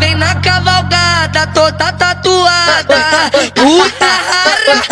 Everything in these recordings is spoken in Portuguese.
vem na cavalgada, toda tatuada. Puta rara,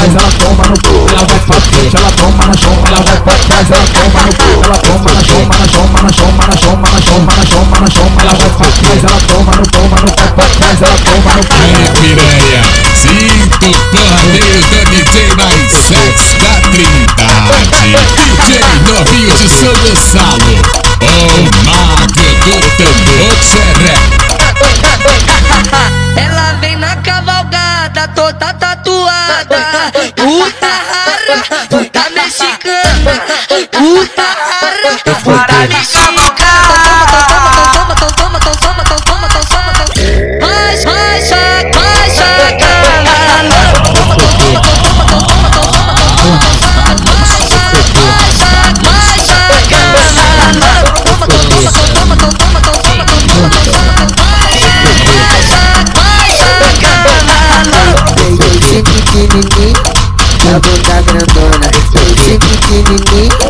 trás, ela toma no cu, ela vai pra frente, ela toma na chão, ela vai pra trás, ela toma no cu, ela toma na choma, na choma, na choma, na choma, na choma, na choma, na choma, ela vai pra trás, ela toma no toma no vai pra trás, ela toma no cu. É piranha, sinto planeta DJ mais sexy da Trindade, DJ novinho de São Gonçalo, o mago do tambor xeré. Ela vem na cavalgada toda puta rara, puta mexicana, puta rara, puta mexicana. a bunda tá grandona, peito é pequenininho.